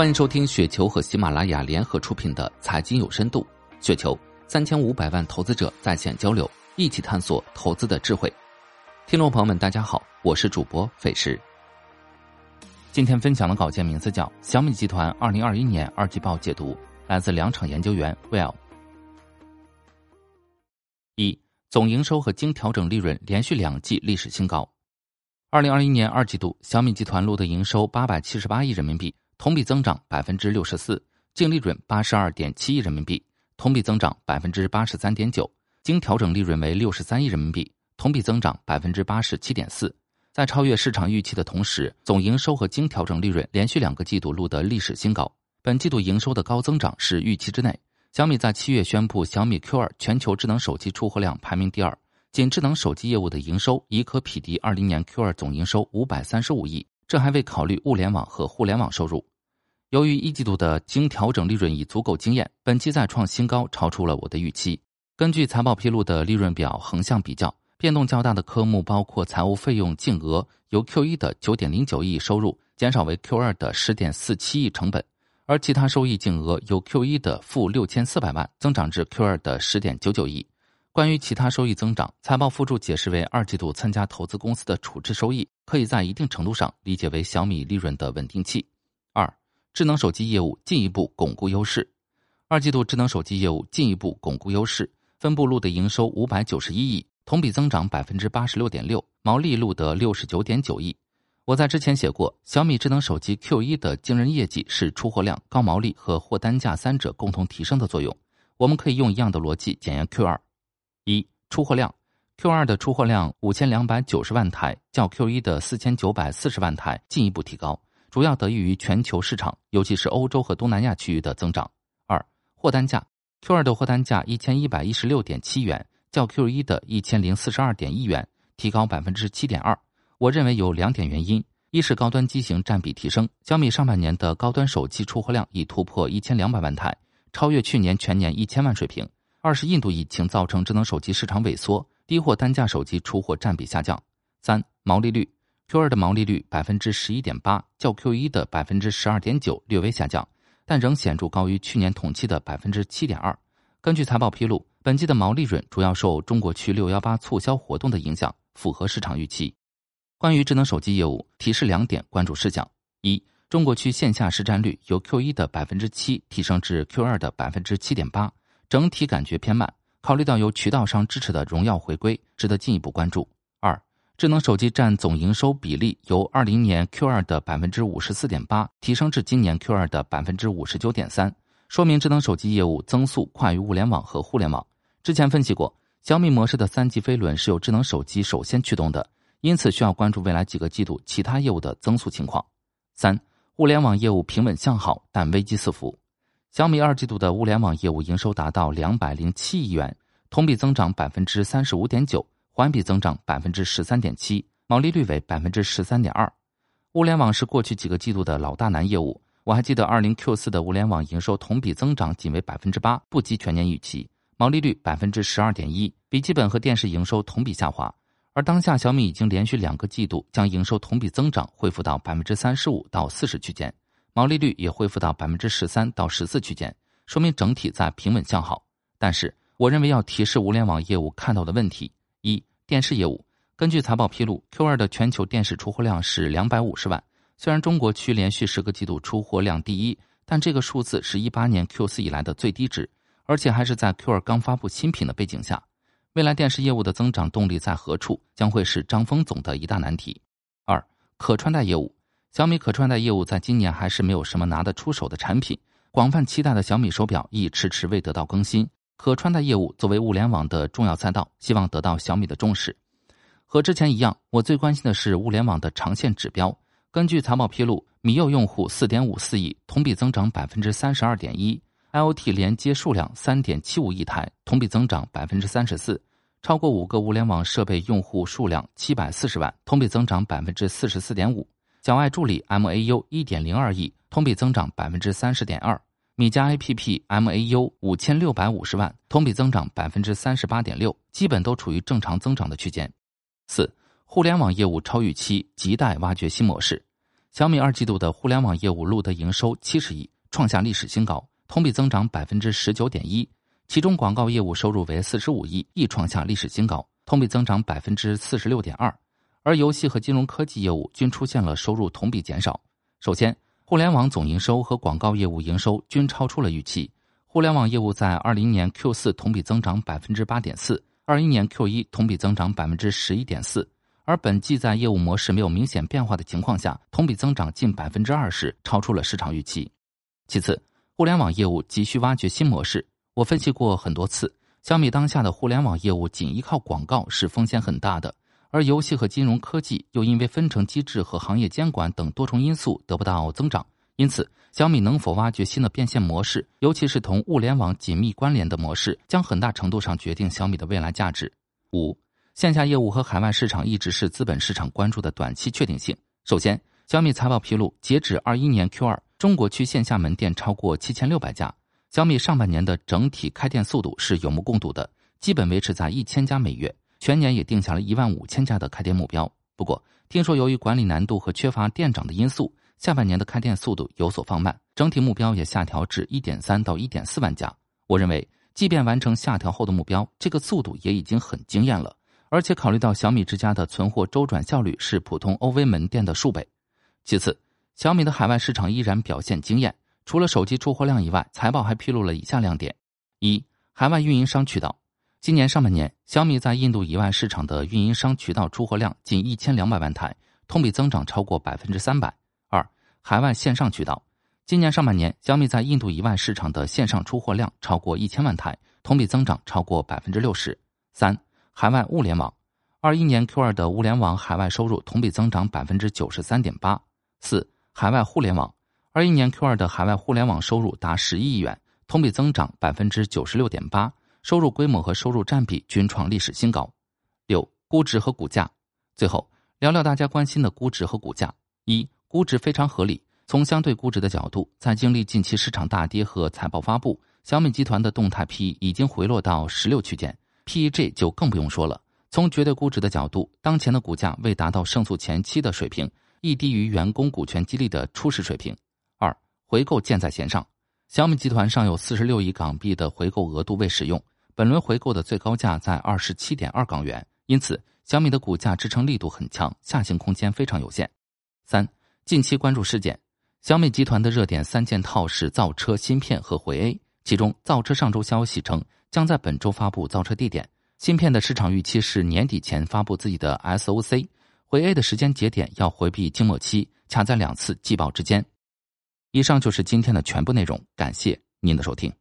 欢迎收听雪球和喜马拉雅联合出品的《财经有深度》，雪球三千五百万投资者在线交流，一起探索投资的智慧。听众朋友们，大家好，我是主播费时。今天分享的稿件名字叫《小米集团二零二一年二季报解读》，来自两场研究员 Well。一、总营收和经调整利润连续两季历史新高。二零二一年二季度，小米集团录得营收八百七十八亿人民币。同比增长百分之六十四，净利润八十二点七亿人民币，同比增长百分之八十三点九，经调整利润为六十三亿人民币，同比增长百分之八十七点四。在超越市场预期的同时，总营收和经调整利润连续两个季度录得历史新高。本季度营收的高增长是预期之内。小米在七月宣布，小米 Q 二全球智能手机出货量排名第二，仅智能手机业务的营收已可匹敌二零年 Q 二总营收五百三十五亿。这还未考虑物联网和互联网收入。由于一季度的经调整利润已足够惊艳，本期再创新高，超出了我的预期。根据财报披露的利润表横向比较，变动较大的科目包括财务费用净额由 Q 一的九点零九亿收入减少为 Q 二的十点四七亿成本，而其他收益净额由 Q 一的负六千四百万增长至 Q 二的十点九九亿。关于其他收益增长，财报附注解释为二季度参加投资公司的处置收益，可以在一定程度上理解为小米利润的稳定器。智能手机业务进一步巩固优势，二季度智能手机业务进一步巩固优势，分部录的营收五百九十一亿，同比增长百分之八十六点六，毛利录得六十九点九亿。我在之前写过，小米智能手机 Q 一的惊人业绩是出货量、高毛利和货单价三者共同提升的作用。我们可以用一样的逻辑检验 Q 二：一、出货量，Q 二的出货量五千两百九十万台，较 Q 一的四千九百四十万台进一步提高。主要得益于全球市场，尤其是欧洲和东南亚区域的增长。二、货单价，Q 二的货单价一千一百一十六点七元，较 Q 一的一千零四十二点一元提高百分之七点二。我认为有两点原因：一是高端机型占比提升，小米上半年的高端手机出货量已突破一千两百万台，超越去年全年一千万水平；二是印度疫情造成智能手机市场萎缩，低货单价手机出货占比下降。三、毛利率。Q 二的毛利率百分之十一点八，较 Q 一的百分之十二点九略微下降，但仍显著高于去年同期的百分之七点二。根据财报披露，本季的毛利润主要受中国区六幺八促销活动的影响，符合市场预期。关于智能手机业务，提示两点关注事项：一、中国区线下市占率由 Q 一的百分之七提升至 Q 二的百分之七点八，整体感觉偏慢。考虑到由渠道商支持的荣耀回归，值得进一步关注。智能手机占总营收比例由二零年 Q 二的百分之五十四点八提升至今年 Q 二的百分之五十九点三，说明智能手机业务增速快于物联网和互联网。之前分析过，小米模式的三级飞轮是由智能手机首先驱动的，因此需要关注未来几个季度其他业务的增速情况。三、物联网业务平稳向好，但危机四伏。小米二季度的物联网业务营收达到两百零七亿元，同比增长百分之三十五点九。环比增长百分之十三点七，毛利率为百分之十三点二。物联网是过去几个季度的老大难业务。我还记得二零 Q 四的物联网营收同比增长仅为百分之八，不及全年预期。毛利率百分之十二点一，笔记本和电视营收同比下滑。而当下小米已经连续两个季度将营收同比增长恢复到百分之三十五到四十区间，毛利率也恢复到百分之十三到十四区间，说明整体在平稳向好。但是，我认为要提示物联网业务看到的问题。一、电视业务，根据财报披露，Q 二的全球电视出货量是两百五十万。虽然中国区连续十个季度出货量第一，但这个数字是一八年 Q 四以来的最低值，而且还是在 Q 二刚发布新品的背景下。未来电视业务的增长动力在何处，将会是张峰总的一大难题。二、可穿戴业务，小米可穿戴业务在今年还是没有什么拿得出手的产品，广泛期待的小米手表亦迟迟未得到更新。可穿戴业务作为物联网的重要赛道，希望得到小米的重视。和之前一样，我最关心的是物联网的长线指标。根据财报披露，米柚用户四点五四亿，同比增长百分之三十二点一；IoT 连接数量三点七五亿台，同比增长百分之三十四；超过五个物联网设备用户数量七百四十万，同比增长百分之四十四点五；小爱助理 MAU 一点零二亿，同比增长百分之三十点二。米家 APP MAU 五千六百五十万，同比增长百分之三十八点六，基本都处于正常增长的区间。四、互联网业务超预期，亟待挖掘新模式。小米二季度的互联网业务录得营收七十亿，创下历史新高，同比增长百分之十九点一。其中广告业务收入为四十五亿，亦创下历史新高，同比增长百分之四十六点二。而游戏和金融科技业务均出现了收入同比减少。首先，互联网总营收和广告业务营收均超出了预期。互联网业务在二零年 Q 四同比增长百分之八点四，二一年 Q 一同比增长百分之十一点四。而本季在业务模式没有明显变化的情况下，同比增长近百分之二十，超出了市场预期。其次，互联网业务急需挖掘新模式。我分析过很多次，小米当下的互联网业务仅依靠广告是风险很大的，而游戏和金融科技又因为分成机制和行业监管等多重因素得不到增长。因此，小米能否挖掘新的变现模式，尤其是同物联网紧密关联的模式，将很大程度上决定小米的未来价值。五。线下业务和海外市场一直是资本市场关注的短期确定性。首先，小米财报披露，截止二一年 Q 二，中国区线下门店超过七千六百家。小米上半年的整体开店速度是有目共睹的，基本维持在一千家每月，全年也定下了一万五千家的开店目标。不过，听说由于管理难度和缺乏店长的因素，下半年的开店速度有所放慢，整体目标也下调至一点三到一点四万家。我认为，即便完成下调后的目标，这个速度也已经很惊艳了。而且考虑到小米之家的存货周转效率是普通 OV 门店的数倍，其次，小米的海外市场依然表现惊艳。除了手机出货量以外，财报还披露了以下亮点：一、海外运营商渠道，今年上半年，小米在印度以外市场的运营商渠道出货量近一千两百万台，同比增长超过百分之三百。二、海外线上渠道，今年上半年，小米在印度以外市场的线上出货量超过一千万台，同比增长超过百分之六十三。海外物联网，二一年 Q 二的物联网海外收入同比增长百分之九十三点八。四、海外互联网，二一年 Q 二的海外互联网收入达十一亿元，同比增长百分之九十六点八，收入规模和收入占比均创历史新高。六、估值和股价，最后聊聊大家关心的估值和股价。一、估值非常合理。从相对估值的角度，在经历近期市场大跌和财报发布，小米集团的动态 PE 已经回落到十六区间。PEG 就更不用说了。从绝对估值的角度，当前的股价未达到胜诉前期的水平，亦低于员工股权激励的初始水平。二、回购箭在弦上，小米集团尚有四十六亿港币的回购额度未使用，本轮回购的最高价在二十七点二港元，因此小米的股价支撑力度很强，下行空间非常有限。三、近期关注事件，小米集团的热点三件套是造车芯片和回 A，其中造车上周消息称。将在本周发布造车地点芯片的市场预期是年底前发布自己的 SOC，回 A 的时间节点要回避静默期，卡在两次季报之间。以上就是今天的全部内容，感谢您的收听。